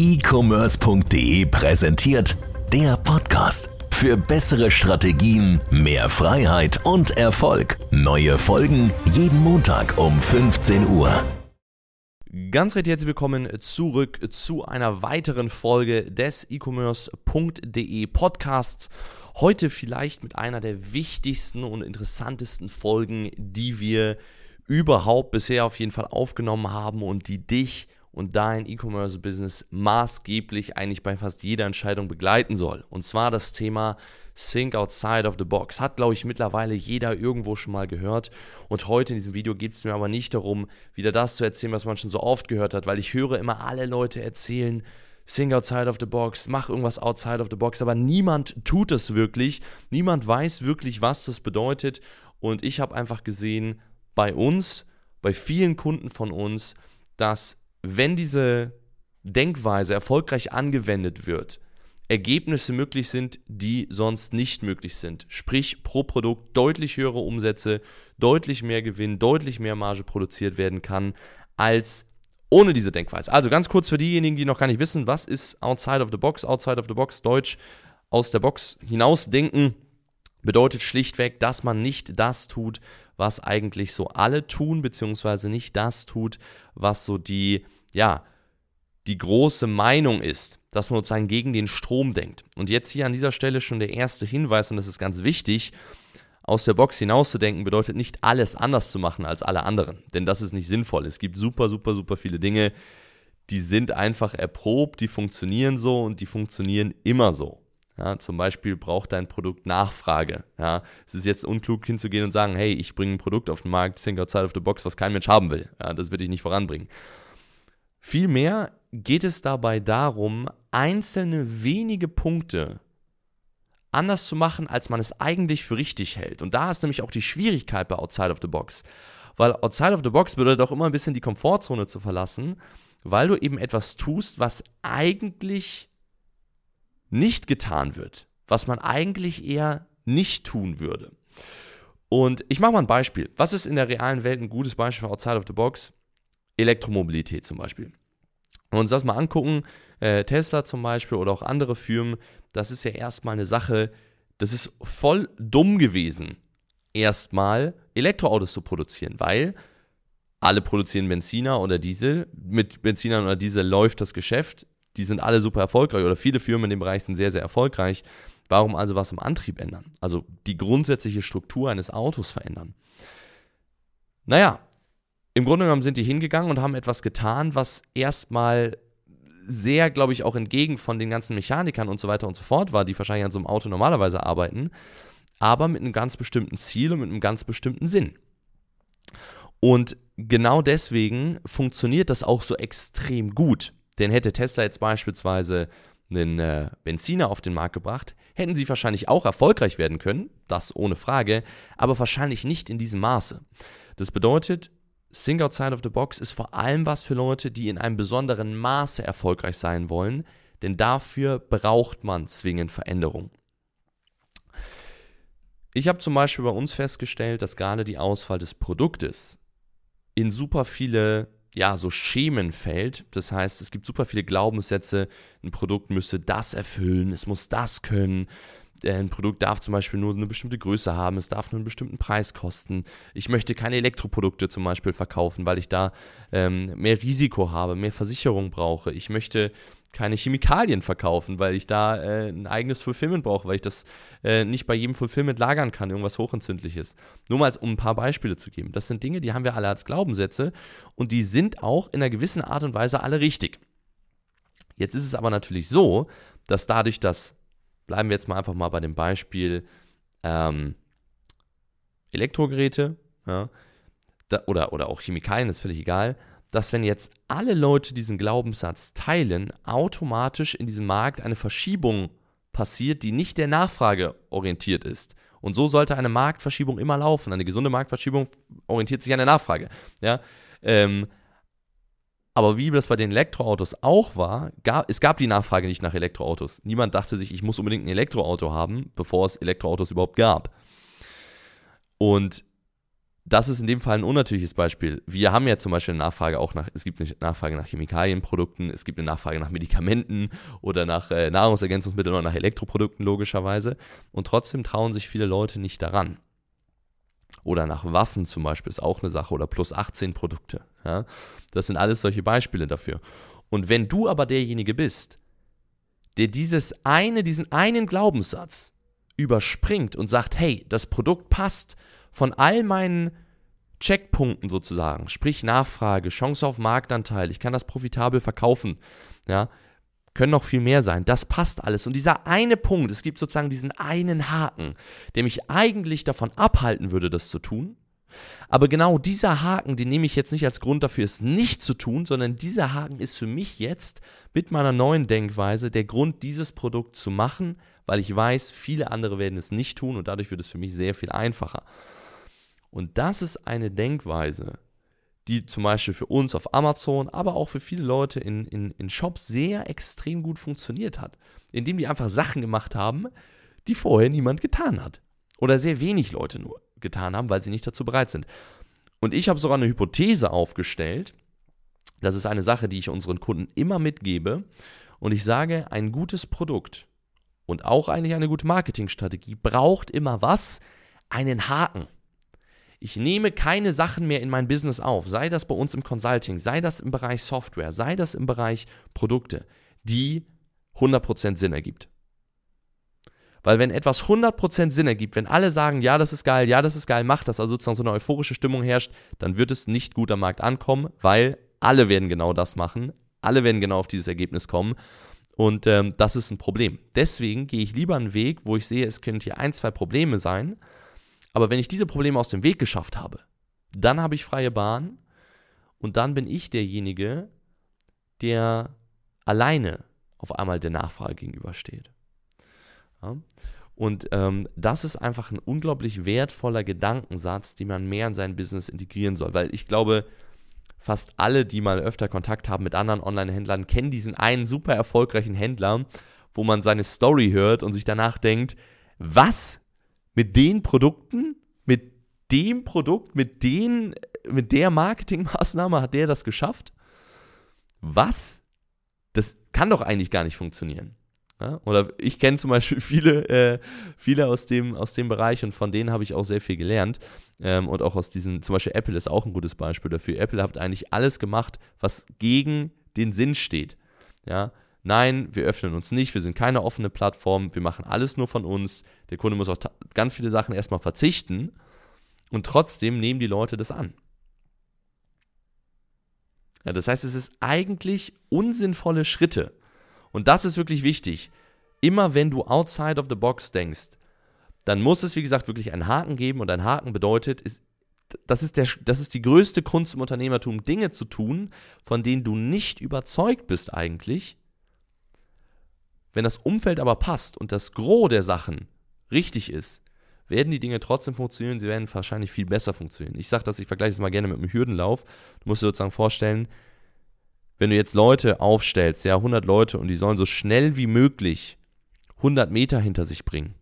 e-commerce.de präsentiert der Podcast. Für bessere Strategien, mehr Freiheit und Erfolg. Neue Folgen jeden Montag um 15 Uhr. Ganz recht herzlich willkommen zurück zu einer weiteren Folge des e-commerce.de Podcasts. Heute vielleicht mit einer der wichtigsten und interessantesten Folgen, die wir überhaupt bisher auf jeden Fall aufgenommen haben und die dich und dein E-Commerce-Business maßgeblich eigentlich bei fast jeder Entscheidung begleiten soll. Und zwar das Thema Think Outside of the Box. Hat, glaube ich, mittlerweile jeder irgendwo schon mal gehört. Und heute in diesem Video geht es mir aber nicht darum, wieder das zu erzählen, was man schon so oft gehört hat, weil ich höre immer alle Leute erzählen, Think outside of the box, mach irgendwas outside of the box, aber niemand tut es wirklich. Niemand weiß wirklich, was das bedeutet. Und ich habe einfach gesehen, bei uns, bei vielen Kunden von uns, dass wenn diese Denkweise erfolgreich angewendet wird, Ergebnisse möglich sind, die sonst nicht möglich sind. Sprich, pro Produkt deutlich höhere Umsätze, deutlich mehr Gewinn, deutlich mehr Marge produziert werden kann als ohne diese Denkweise. Also ganz kurz für diejenigen, die noch gar nicht wissen, was ist Outside of the Box? Outside of the Box, Deutsch, aus der Box hinausdenken, bedeutet schlichtweg, dass man nicht das tut, was eigentlich so alle tun, beziehungsweise nicht das tut, was so die, ja, die große Meinung ist, dass man sozusagen gegen den Strom denkt. Und jetzt hier an dieser Stelle schon der erste Hinweis, und das ist ganz wichtig, aus der Box hinauszudenken bedeutet nicht alles anders zu machen als alle anderen, denn das ist nicht sinnvoll. Es gibt super, super, super viele Dinge, die sind einfach erprobt, die funktionieren so und die funktionieren immer so. Ja, zum Beispiel braucht dein Produkt Nachfrage. Ja, es ist jetzt unklug hinzugehen und sagen, hey, ich bringe ein Produkt auf den Markt, think outside of the box, was kein Mensch haben will. Ja, das würde ich nicht voranbringen. Vielmehr geht es dabei darum, einzelne wenige Punkte anders zu machen, als man es eigentlich für richtig hält. Und da ist nämlich auch die Schwierigkeit bei Outside of the Box. Weil Outside of the Box bedeutet auch immer ein bisschen die Komfortzone zu verlassen, weil du eben etwas tust, was eigentlich nicht getan wird, was man eigentlich eher nicht tun würde. Und ich mache mal ein Beispiel. Was ist in der realen Welt ein gutes Beispiel für Outside of the Box? Elektromobilität zum Beispiel. Wenn wir uns das mal angucken, äh, Tesla zum Beispiel oder auch andere Firmen, das ist ja erstmal eine Sache, das ist voll dumm gewesen, erstmal Elektroautos zu produzieren, weil alle produzieren Benziner oder Diesel. Mit Benzinern oder Diesel läuft das Geschäft die sind alle super erfolgreich oder viele Firmen in dem Bereich sind sehr, sehr erfolgreich. Warum also was im Antrieb ändern? Also die grundsätzliche Struktur eines Autos verändern. Naja, im Grunde genommen sind die hingegangen und haben etwas getan, was erstmal sehr, glaube ich, auch entgegen von den ganzen Mechanikern und so weiter und so fort war, die wahrscheinlich an so einem Auto normalerweise arbeiten, aber mit einem ganz bestimmten Ziel und mit einem ganz bestimmten Sinn. Und genau deswegen funktioniert das auch so extrem gut. Denn hätte Tesla jetzt beispielsweise einen äh, Benziner auf den Markt gebracht, hätten sie wahrscheinlich auch erfolgreich werden können, das ohne Frage, aber wahrscheinlich nicht in diesem Maße. Das bedeutet, Think Outside of the Box ist vor allem was für Leute, die in einem besonderen Maße erfolgreich sein wollen, denn dafür braucht man zwingend Veränderung. Ich habe zum Beispiel bei uns festgestellt, dass gerade die Auswahl des Produktes in super viele ja, so Schemen fällt. Das heißt, es gibt super viele Glaubenssätze, ein Produkt müsse das erfüllen, es muss das können. Äh, ein Produkt darf zum Beispiel nur eine bestimmte Größe haben, es darf nur einen bestimmten Preis kosten. Ich möchte keine Elektroprodukte zum Beispiel verkaufen, weil ich da ähm, mehr Risiko habe, mehr Versicherung brauche. Ich möchte keine Chemikalien verkaufen, weil ich da äh, ein eigenes Fulfillment brauche, weil ich das äh, nicht bei jedem Fulfillment lagern kann, irgendwas hochentzündliches. Nur mal, um ein paar Beispiele zu geben. Das sind Dinge, die haben wir alle als Glaubenssätze und die sind auch in einer gewissen Art und Weise alle richtig. Jetzt ist es aber natürlich so, dass dadurch, dass, bleiben wir jetzt mal einfach mal bei dem Beispiel ähm, Elektrogeräte ja, da, oder, oder auch Chemikalien, ist völlig egal, dass wenn jetzt alle Leute diesen Glaubenssatz teilen, automatisch in diesem Markt eine Verschiebung passiert, die nicht der Nachfrage orientiert ist. Und so sollte eine Marktverschiebung immer laufen. Eine gesunde Marktverschiebung orientiert sich an der Nachfrage. Ja? Ähm, aber wie das bei den Elektroautos auch war, gab, es gab die Nachfrage nicht nach Elektroautos. Niemand dachte sich, ich muss unbedingt ein Elektroauto haben, bevor es Elektroautos überhaupt gab. Und das ist in dem Fall ein unnatürliches Beispiel. Wir haben ja zum Beispiel eine Nachfrage auch nach, es gibt eine Nachfrage nach Chemikalienprodukten, es gibt eine Nachfrage nach Medikamenten oder nach äh, Nahrungsergänzungsmitteln oder nach Elektroprodukten logischerweise. Und trotzdem trauen sich viele Leute nicht daran. Oder nach Waffen zum Beispiel ist auch eine Sache oder plus 18 Produkte. Ja? Das sind alles solche Beispiele dafür. Und wenn du aber derjenige bist, der dieses eine, diesen einen Glaubenssatz überspringt und sagt, hey, das Produkt passt von all meinen Checkpunkten sozusagen, sprich Nachfrage, Chance auf Marktanteil, ich kann das profitabel verkaufen, ja, können noch viel mehr sein. Das passt alles. Und dieser eine Punkt, es gibt sozusagen diesen einen Haken, der mich eigentlich davon abhalten würde, das zu tun. Aber genau dieser Haken, den nehme ich jetzt nicht als Grund dafür, es nicht zu tun, sondern dieser Haken ist für mich jetzt mit meiner neuen Denkweise der Grund, dieses Produkt zu machen, weil ich weiß, viele andere werden es nicht tun und dadurch wird es für mich sehr viel einfacher. Und das ist eine Denkweise, die zum Beispiel für uns auf Amazon, aber auch für viele Leute in, in, in Shops sehr extrem gut funktioniert hat. Indem die einfach Sachen gemacht haben, die vorher niemand getan hat. Oder sehr wenig Leute nur getan haben, weil sie nicht dazu bereit sind. Und ich habe sogar eine Hypothese aufgestellt. Das ist eine Sache, die ich unseren Kunden immer mitgebe. Und ich sage, ein gutes Produkt und auch eigentlich eine gute Marketingstrategie braucht immer was? Einen Haken. Ich nehme keine Sachen mehr in mein Business auf, sei das bei uns im Consulting, sei das im Bereich Software, sei das im Bereich Produkte, die 100% Sinn ergibt. Weil wenn etwas 100% Sinn ergibt, wenn alle sagen, ja, das ist geil, ja, das ist geil, macht das, also sozusagen so eine euphorische Stimmung herrscht, dann wird es nicht gut am Markt ankommen, weil alle werden genau das machen, alle werden genau auf dieses Ergebnis kommen. Und ähm, das ist ein Problem. Deswegen gehe ich lieber einen Weg, wo ich sehe, es können hier ein, zwei Probleme sein, aber wenn ich diese Probleme aus dem Weg geschafft habe, dann habe ich freie Bahn und dann bin ich derjenige, der alleine auf einmal der Nachfrage gegenübersteht. Ja? Und ähm, das ist einfach ein unglaublich wertvoller Gedankensatz, den man mehr in sein Business integrieren soll. Weil ich glaube, fast alle, die mal öfter Kontakt haben mit anderen Online-Händlern, kennen diesen einen super erfolgreichen Händler, wo man seine Story hört und sich danach denkt, was? Mit den Produkten, mit dem Produkt, mit, den, mit der Marketingmaßnahme hat der das geschafft? Was? Das kann doch eigentlich gar nicht funktionieren. Ja? Oder ich kenne zum Beispiel viele, äh, viele aus dem, aus dem Bereich und von denen habe ich auch sehr viel gelernt. Ähm, und auch aus diesen, zum Beispiel Apple ist auch ein gutes Beispiel dafür. Apple hat eigentlich alles gemacht, was gegen den Sinn steht. Ja, Nein, wir öffnen uns nicht, wir sind keine offene Plattform, wir machen alles nur von uns. Der Kunde muss auf ganz viele Sachen erstmal verzichten und trotzdem nehmen die Leute das an. Ja, das heißt, es ist eigentlich unsinnvolle Schritte. Und das ist wirklich wichtig. Immer wenn du outside of the box denkst, dann muss es, wie gesagt, wirklich einen Haken geben. Und ein Haken bedeutet, ist, das, ist der, das ist die größte Kunst im Unternehmertum, Dinge zu tun, von denen du nicht überzeugt bist eigentlich, wenn das Umfeld aber passt und das Gros der Sachen richtig ist, werden die Dinge trotzdem funktionieren, sie werden wahrscheinlich viel besser funktionieren. Ich sage das, ich vergleiche es mal gerne mit einem Hürdenlauf. Du musst dir sozusagen vorstellen, wenn du jetzt Leute aufstellst, ja, 100 Leute und die sollen so schnell wie möglich 100 Meter hinter sich bringen.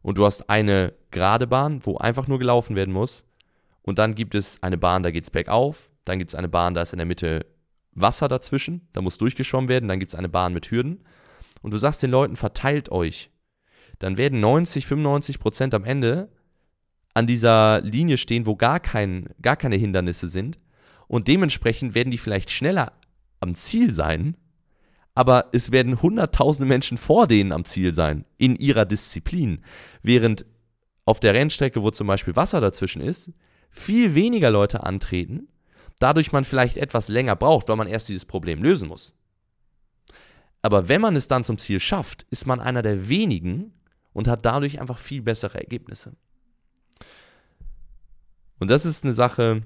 Und du hast eine gerade Bahn, wo einfach nur gelaufen werden muss. Und dann gibt es eine Bahn, da geht es bergauf. Dann gibt es eine Bahn, da ist in der Mitte Wasser dazwischen. Da muss durchgeschwommen werden. Dann gibt es eine Bahn mit Hürden und du sagst den Leuten, verteilt euch, dann werden 90, 95 Prozent am Ende an dieser Linie stehen, wo gar, kein, gar keine Hindernisse sind. Und dementsprechend werden die vielleicht schneller am Ziel sein, aber es werden hunderttausende Menschen vor denen am Ziel sein, in ihrer Disziplin. Während auf der Rennstrecke, wo zum Beispiel Wasser dazwischen ist, viel weniger Leute antreten, dadurch man vielleicht etwas länger braucht, weil man erst dieses Problem lösen muss. Aber wenn man es dann zum Ziel schafft, ist man einer der wenigen und hat dadurch einfach viel bessere Ergebnisse. Und das ist eine Sache,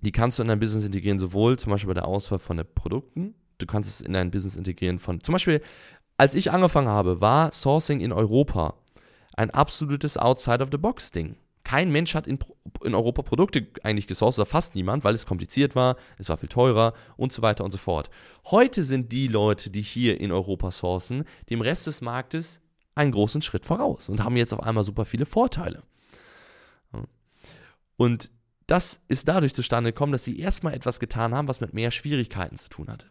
die kannst du in dein Business integrieren, sowohl zum Beispiel bei der Auswahl von den Produkten, du kannst es in dein Business integrieren von, zum Beispiel, als ich angefangen habe, war Sourcing in Europa ein absolutes Outside-of-the-Box-Ding. Kein Mensch hat in, in Europa Produkte eigentlich gesourced, oder fast niemand, weil es kompliziert war, es war viel teurer und so weiter und so fort. Heute sind die Leute, die hier in Europa sourcen, dem Rest des Marktes einen großen Schritt voraus und haben jetzt auf einmal super viele Vorteile. Und das ist dadurch zustande gekommen, dass sie erstmal etwas getan haben, was mit mehr Schwierigkeiten zu tun hatte.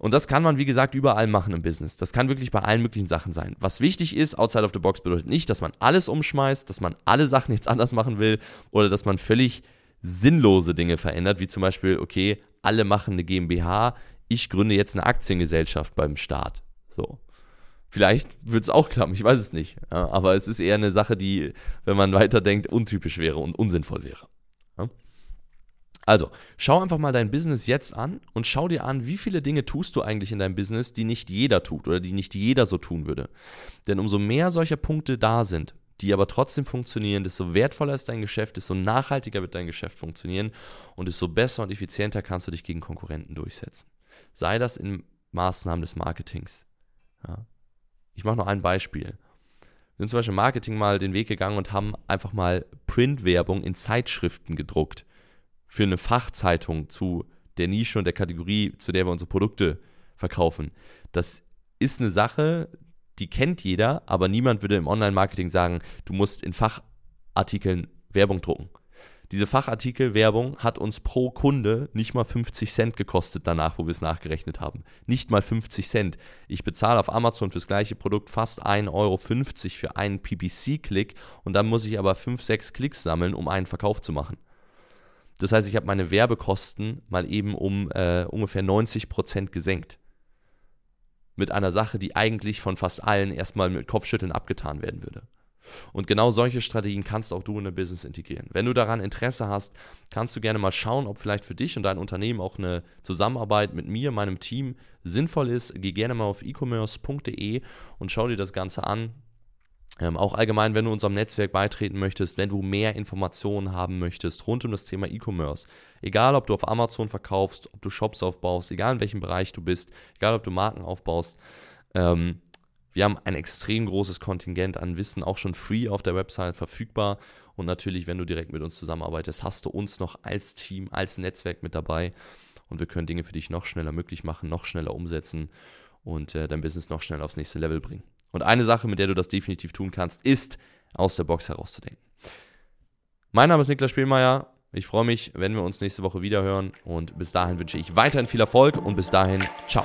Und das kann man, wie gesagt, überall machen im Business. Das kann wirklich bei allen möglichen Sachen sein. Was wichtig ist, outside of the box bedeutet nicht, dass man alles umschmeißt, dass man alle Sachen jetzt anders machen will oder dass man völlig sinnlose Dinge verändert, wie zum Beispiel, okay, alle machen eine GmbH, ich gründe jetzt eine Aktiengesellschaft beim Staat. So. Vielleicht wird es auch klappen, ich weiß es nicht. Aber es ist eher eine Sache, die, wenn man weiterdenkt, untypisch wäre und unsinnvoll wäre. Also, schau einfach mal dein Business jetzt an und schau dir an, wie viele Dinge tust du eigentlich in deinem Business, die nicht jeder tut oder die nicht jeder so tun würde. Denn umso mehr solcher Punkte da sind, die aber trotzdem funktionieren, desto wertvoller ist dein Geschäft, desto nachhaltiger wird dein Geschäft funktionieren und desto besser und effizienter kannst du dich gegen Konkurrenten durchsetzen. Sei das in Maßnahmen des Marketings. Ja. Ich mache noch ein Beispiel. Wir sind zum Beispiel im Marketing mal den Weg gegangen und haben einfach mal Printwerbung in Zeitschriften gedruckt für eine Fachzeitung zu der Nische und der Kategorie, zu der wir unsere Produkte verkaufen. Das ist eine Sache, die kennt jeder, aber niemand würde im Online-Marketing sagen, du musst in Fachartikeln Werbung drucken. Diese Fachartikel-Werbung hat uns pro Kunde nicht mal 50 Cent gekostet danach, wo wir es nachgerechnet haben. Nicht mal 50 Cent. Ich bezahle auf Amazon fürs gleiche Produkt fast 1,50 Euro für einen PPC-Klick und dann muss ich aber 5, 6 Klicks sammeln, um einen Verkauf zu machen. Das heißt, ich habe meine Werbekosten mal eben um äh, ungefähr 90 Prozent gesenkt. Mit einer Sache, die eigentlich von fast allen erstmal mit Kopfschütteln abgetan werden würde. Und genau solche Strategien kannst auch du in dein Business integrieren. Wenn du daran Interesse hast, kannst du gerne mal schauen, ob vielleicht für dich und dein Unternehmen auch eine Zusammenarbeit mit mir, meinem Team sinnvoll ist. Geh gerne mal auf e-commerce.de und schau dir das Ganze an. Ähm, auch allgemein, wenn du unserem Netzwerk beitreten möchtest, wenn du mehr Informationen haben möchtest rund um das Thema E-Commerce, egal ob du auf Amazon verkaufst, ob du Shops aufbaust, egal in welchem Bereich du bist, egal ob du Marken aufbaust, ähm, wir haben ein extrem großes Kontingent an Wissen auch schon free auf der Website verfügbar. Und natürlich, wenn du direkt mit uns zusammenarbeitest, hast du uns noch als Team, als Netzwerk mit dabei. Und wir können Dinge für dich noch schneller möglich machen, noch schneller umsetzen und äh, dein Business noch schneller aufs nächste Level bringen. Und eine Sache, mit der du das definitiv tun kannst, ist, aus der Box herauszudenken. Mein Name ist Niklas Spielmeier. Ich freue mich, wenn wir uns nächste Woche wieder hören. Und bis dahin wünsche ich weiterhin viel Erfolg und bis dahin, ciao.